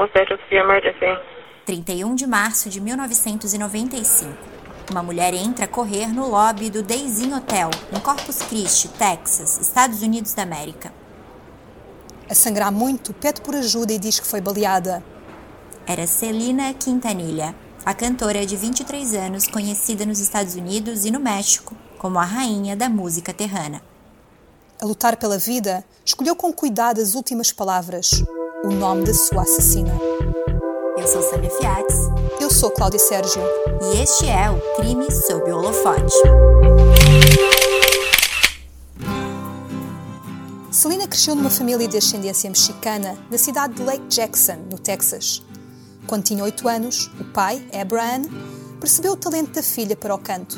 was that just the emergency? 31 de março de 1995. Uma mulher entra a correr no lobby do Days Inn Hotel, em Corpus Christi, Texas, Estados Unidos da América. A sangrar muito, pede por ajuda e diz que foi baleada. Era Celina Quintanilha, a cantora de 23 anos conhecida nos Estados Unidos e no México como a rainha da música terrana. A lutar pela vida, escolheu com cuidado as últimas palavras, o nome da sua assassina. Eu sou Samia Fiats. Eu sou Cláudia Sérgio. E este é o Crime sob o Holofote. Celina cresceu numa família de ascendência mexicana na cidade de Lake Jackson, no Texas. Quando tinha 8 anos, o pai, Abraham, percebeu o talento da filha para o canto.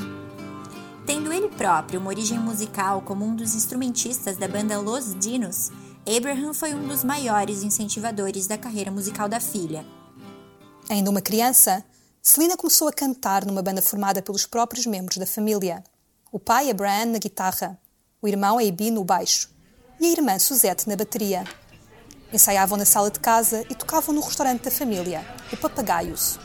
Tendo ele próprio uma origem musical como um dos instrumentistas da banda Los Dinos, Abraham foi um dos maiores incentivadores da carreira musical da filha. Ainda uma criança, Celina começou a cantar numa banda formada pelos próprios membros da família. O pai, Abraham, na guitarra, o irmão, Abi, no baixo e a irmã, Suzette, na bateria. Ensaiavam na sala de casa e tocavam no restaurante da família, o Papagaios.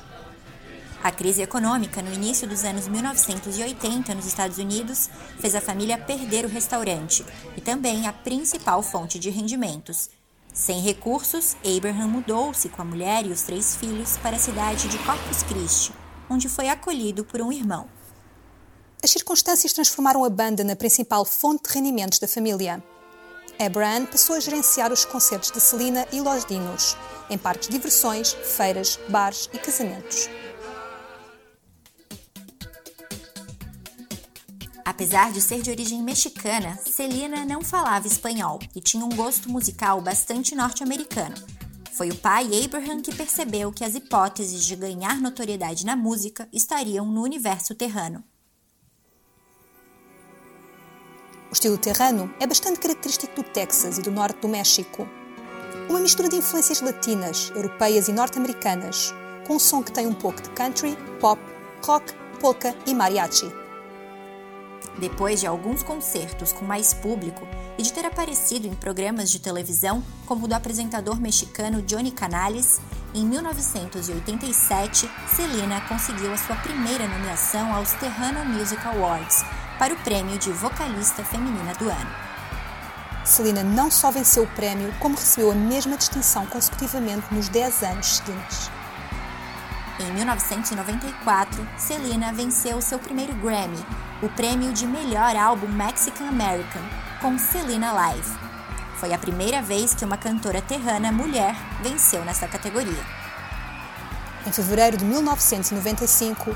A crise econômica no início dos anos 1980 nos Estados Unidos fez a família perder o restaurante e também a principal fonte de rendimentos. Sem recursos, Abraham mudou-se com a mulher e os três filhos para a cidade de Corpus Christi, onde foi acolhido por um irmão. As circunstâncias transformaram a banda na principal fonte de rendimentos da família. Abraham passou a gerenciar os concertos de Celina e Los Dinos, em parques de diversões, feiras, bares e casamentos. Apesar de ser de origem mexicana, Celina não falava espanhol e tinha um gosto musical bastante norte-americano. Foi o pai Abraham que percebeu que as hipóteses de ganhar notoriedade na música estariam no universo terrano. O estilo terrano é bastante característico do Texas e do norte do México. Uma mistura de influências latinas, europeias e norte-americanas, com um som que tem um pouco de country, pop, rock, polka e mariachi. Depois de alguns concertos com mais público e de ter aparecido em programas de televisão, como o do apresentador mexicano Johnny Canales, em 1987, Celina conseguiu a sua primeira nomeação aos Terrano Music Awards para o prêmio de vocalista feminina do ano. Celina não só venceu o prémio, como recebeu a mesma distinção consecutivamente nos 10 anos seguintes. Em 1994, Celina venceu seu primeiro Grammy, o prêmio de melhor álbum Mexican American, com Celina Live. Foi a primeira vez que uma cantora terrana mulher venceu nessa categoria. Em fevereiro de 1995,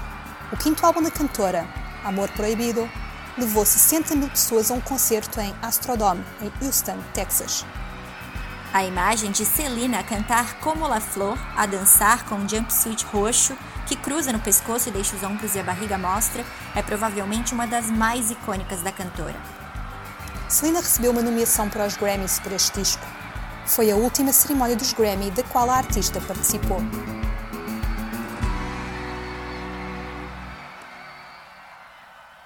o quinto álbum da cantora, Amor Proibido, levou 60 mil pessoas a um concerto em Astrodome, em Houston, Texas. A imagem de Celina a cantar como La Flor, a dançar com um jumpsuit roxo, que cruza no pescoço e deixa os ombros e a barriga à mostra, é provavelmente uma das mais icônicas da cantora. Celina recebeu uma nomeação para os Grammys por este disco. Foi a última cerimónia dos Grammy da qual a artista participou.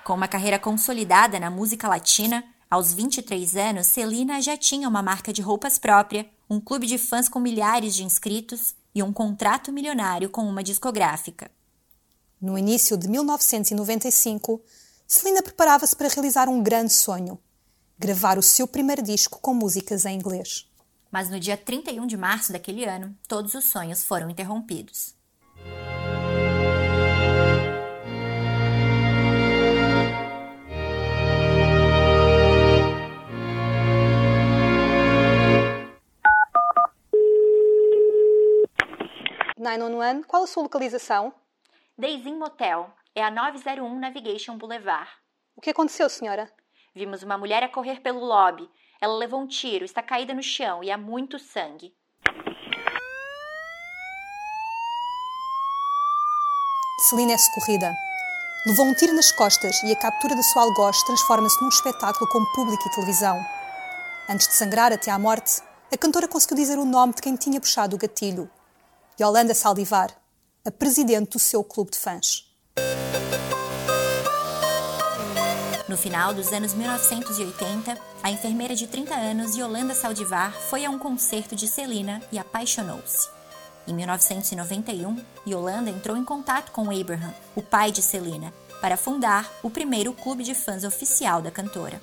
Com uma carreira consolidada na música latina, aos 23 anos, Celina já tinha uma marca de roupas própria, um clube de fãs com milhares de inscritos e um contrato milionário com uma discográfica. No início de 1995, Celina preparava-se para realizar um grande sonho: gravar o seu primeiro disco com músicas em inglês. Mas no dia 31 de março daquele ano, todos os sonhos foram interrompidos. Nine on One, qual a sua localização? Deizinho Motel. É a 901 Navigation Boulevard. O que aconteceu, senhora? Vimos uma mulher a correr pelo lobby. Ela levou um tiro, está caída no chão e há muito sangue. Celina é socorrida. Levou um tiro nas costas e a captura da sua algoz transforma-se num espetáculo com público e televisão. Antes de sangrar até à morte, a cantora conseguiu dizer o nome de quem tinha puxado o gatilho. Yolanda Saldivar, a presidente do seu clube de fãs. No final dos anos 1980, a enfermeira de 30 anos, Yolanda Saldivar, foi a um concerto de Celina e apaixonou-se. Em 1991, Yolanda entrou em contato com Abraham, o pai de Selena, para fundar o primeiro clube de fãs oficial da cantora.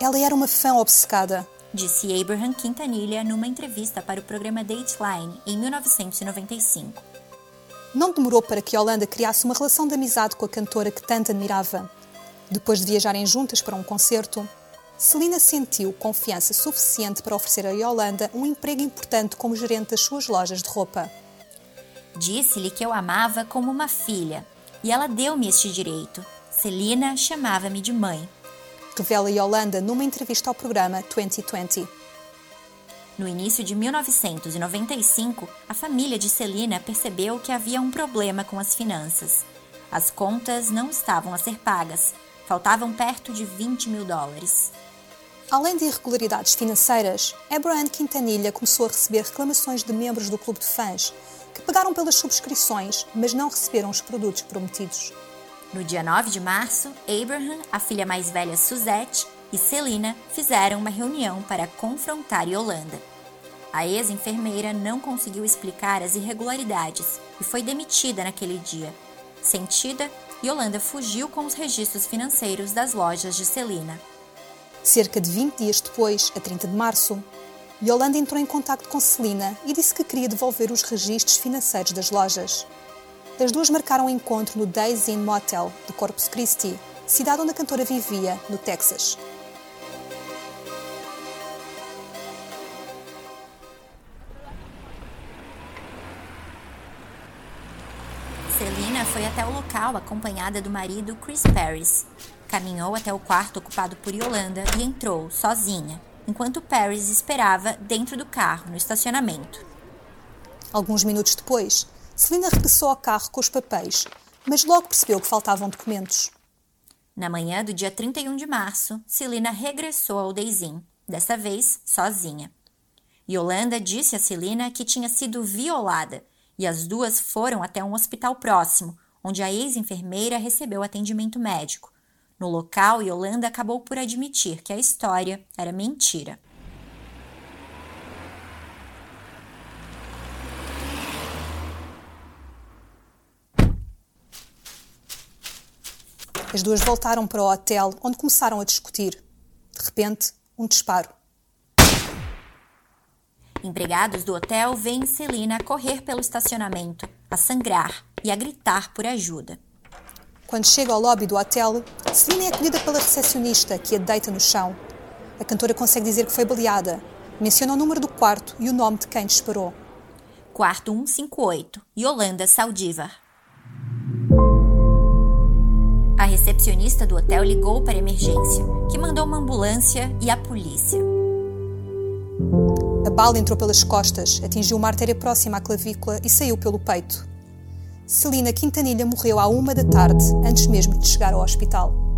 Ela era uma fã obcecada, disse Abraham Quintanilha numa entrevista para o programa Dateline em 1995. Não demorou para que Yolanda criasse uma relação de amizade com a cantora que tanto admirava. Depois de viajarem juntas para um concerto, Celina sentiu confiança suficiente para oferecer a Yolanda um emprego importante como gerente das suas lojas de roupa. Disse-lhe que eu amava como uma filha, e ela deu-me este direito. Celina chamava-me de mãe. Revela Yolanda numa entrevista ao programa 2020. No início de 1995, a família de Celina percebeu que havia um problema com as finanças. As contas não estavam a ser pagas, faltavam perto de 20 mil dólares. Além de irregularidades financeiras, Abraham Quintanilha começou a receber reclamações de membros do clube de fãs que pagaram pelas subscrições, mas não receberam os produtos prometidos. No dia 9 de março, Abraham, a filha mais velha Suzette e Celina fizeram uma reunião para confrontar Yolanda. A ex-enfermeira não conseguiu explicar as irregularidades e foi demitida naquele dia. Sentida, Yolanda fugiu com os registros financeiros das lojas de Celina. Cerca de 20 dias depois, a 30 de março, Yolanda entrou em contato com Celina e disse que queria devolver os registros financeiros das lojas. As duas marcaram um encontro no Days Inn Motel de Corpus Christi, cidade onde a cantora vivia, no Texas. Celina foi até o local acompanhada do marido Chris Paris, Caminhou até o quarto ocupado por Yolanda e entrou, sozinha, enquanto Paris esperava dentro do carro, no estacionamento. Alguns minutos depois, Celina regressou ao carro com os papéis, mas logo percebeu que faltavam documentos. Na manhã do dia 31 de março, Celina regressou ao Deizinho, dessa vez sozinha. Yolanda disse a Celina que tinha sido violada e as duas foram até um hospital próximo, onde a ex-enfermeira recebeu atendimento médico, no local, Yolanda acabou por admitir que a história era mentira. As duas voltaram para o hotel, onde começaram a discutir. De repente, um disparo. Empregados do hotel veem Celina correr pelo estacionamento, a sangrar e a gritar por ajuda. Quando chega ao lobby do hotel, Celine é acolhida pela recepcionista, que a deita no chão. A cantora consegue dizer que foi baleada. Menciona o número do quarto e o nome de quem disparou. Quarto 158, Yolanda Saldivar. Recepcionista do hotel ligou para a emergência, que mandou uma ambulância e a polícia. A bala entrou pelas costas, atingiu uma artéria próxima à clavícula e saiu pelo peito. Celina Quintanilha morreu à uma da tarde, antes mesmo de chegar ao hospital.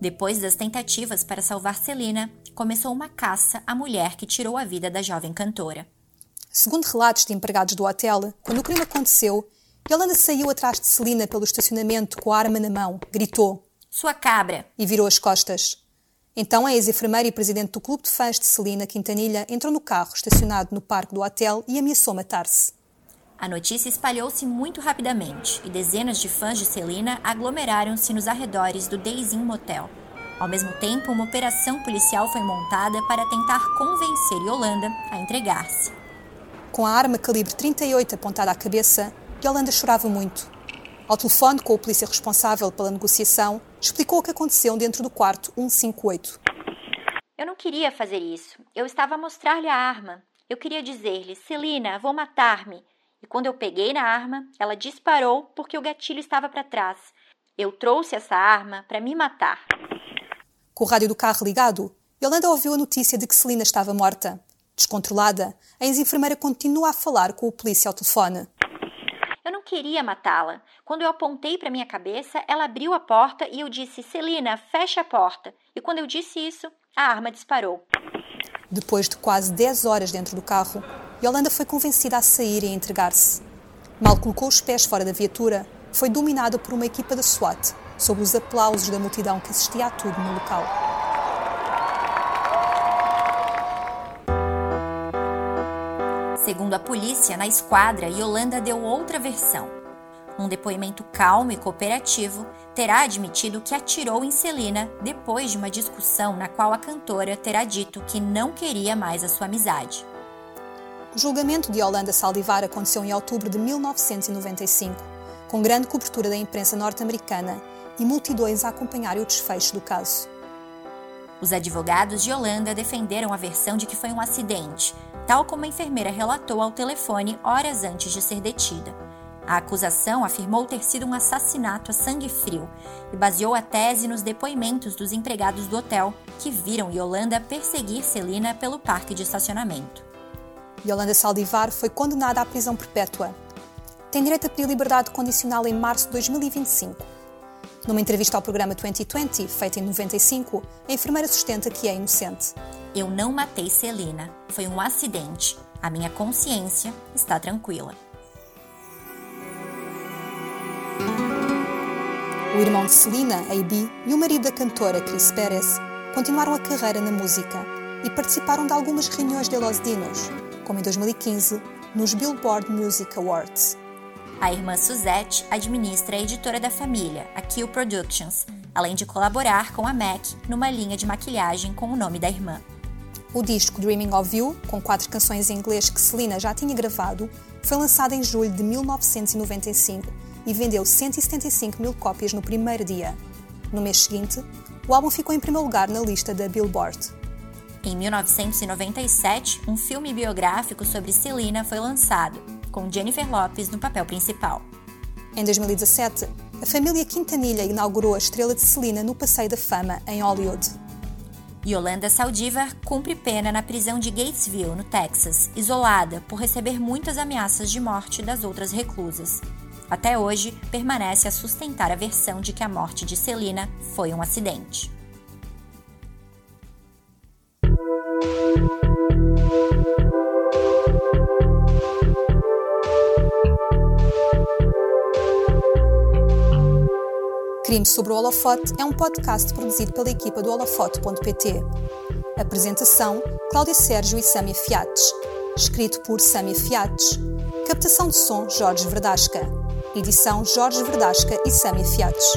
Depois das tentativas para salvar Celina, começou uma caça à mulher que tirou a vida da jovem cantora. Segundo relatos de empregados do hotel, quando o crime aconteceu, Yolanda saiu atrás de Celina pelo estacionamento com a arma na mão, gritou: Sua cabra! e virou as costas. Então a ex-enfermeira e presidente do clube de fãs de Celina Quintanilha entrou no carro estacionado no parque do hotel e ameaçou matar-se. A notícia espalhou-se muito rapidamente e dezenas de fãs de Celina aglomeraram-se nos arredores do Days Inn Motel. Ao mesmo tempo, uma operação policial foi montada para tentar convencer Yolanda a entregar-se. Com a arma calibre 38 apontada à cabeça, Yolanda chorava muito. Ao telefone com o polícia responsável pela negociação, explicou o que aconteceu dentro do quarto 158. Eu não queria fazer isso. Eu estava a mostrar-lhe a arma. Eu queria dizer-lhe: Celina, vou matar-me. E quando eu peguei na arma, ela disparou porque o gatilho estava para trás. Eu trouxe essa arma para me matar. Com o rádio do carro ligado, Yolanda ouviu a notícia de que Celina estava morta. Descontrolada, a ex-enfermeira continua a falar com o polícia ao telefone. Eu não queria matá-la. Quando eu apontei para minha cabeça, ela abriu a porta e eu disse: Celina, fecha a porta. E quando eu disse isso, a arma disparou. Depois de quase 10 horas dentro do carro, Yolanda foi convencida a sair e a entregar-se. Mal colocou os pés fora da viatura, foi dominada por uma equipa da SWAT, sob os aplausos da multidão que assistia a tudo no local. Segundo a polícia, na esquadra, Yolanda deu outra versão. Num depoimento calmo e cooperativo, terá admitido que atirou em Celina depois de uma discussão na qual a cantora terá dito que não queria mais a sua amizade. O julgamento de Yolanda Saldivar aconteceu em outubro de 1995, com grande cobertura da imprensa norte-americana e multidões a acompanhar o desfecho do caso. Os advogados de Yolanda defenderam a versão de que foi um acidente, tal como a enfermeira relatou ao telefone horas antes de ser detida. A acusação afirmou ter sido um assassinato a sangue frio e baseou a tese nos depoimentos dos empregados do hotel que viram Yolanda perseguir Celina pelo parque de estacionamento. Yolanda Saldivar foi condenada à prisão perpétua. Tem direito a pedir liberdade condicional em março de 2025. Numa entrevista ao programa 2020, feita em 95, a enfermeira sustenta que é inocente. Eu não matei Celina. Foi um acidente. A minha consciência está tranquila. O irmão de Celina, A.B., e o marido da cantora, Chris Pérez, continuaram a carreira na música e participaram de algumas reuniões de Los Dinos, como em 2015, nos Billboard Music Awards. A irmã Suzette administra a editora da família, a Kill Productions, além de colaborar com a MAC numa linha de maquilhagem com o nome da irmã. O disco Dreaming of You, com quatro canções em inglês que Selena já tinha gravado, foi lançado em julho de 1995 e vendeu 175 mil cópias no primeiro dia. No mês seguinte, o álbum ficou em primeiro lugar na lista da Billboard. Em 1997, um filme biográfico sobre Selena foi lançado, com Jennifer Lopez no papel principal. Em 2017, a família Quintanilha inaugurou a estrela de Selena no Passeio da Fama, em Hollywood. Yolanda Saldivar cumpre pena na prisão de Gatesville, no Texas, isolada por receber muitas ameaças de morte das outras reclusas. Até hoje, permanece a sustentar a versão de que a morte de Selena foi um acidente. Crime sobre o Holofote é um podcast produzido pela equipa do holofote.pt. Apresentação: Cláudia Sérgio e Sâmia Fiates. Escrito por Sâmia Fiates. Captação de som: Jorge Verdasca. Edição: Jorge Verdasca e Sâmia Fiates.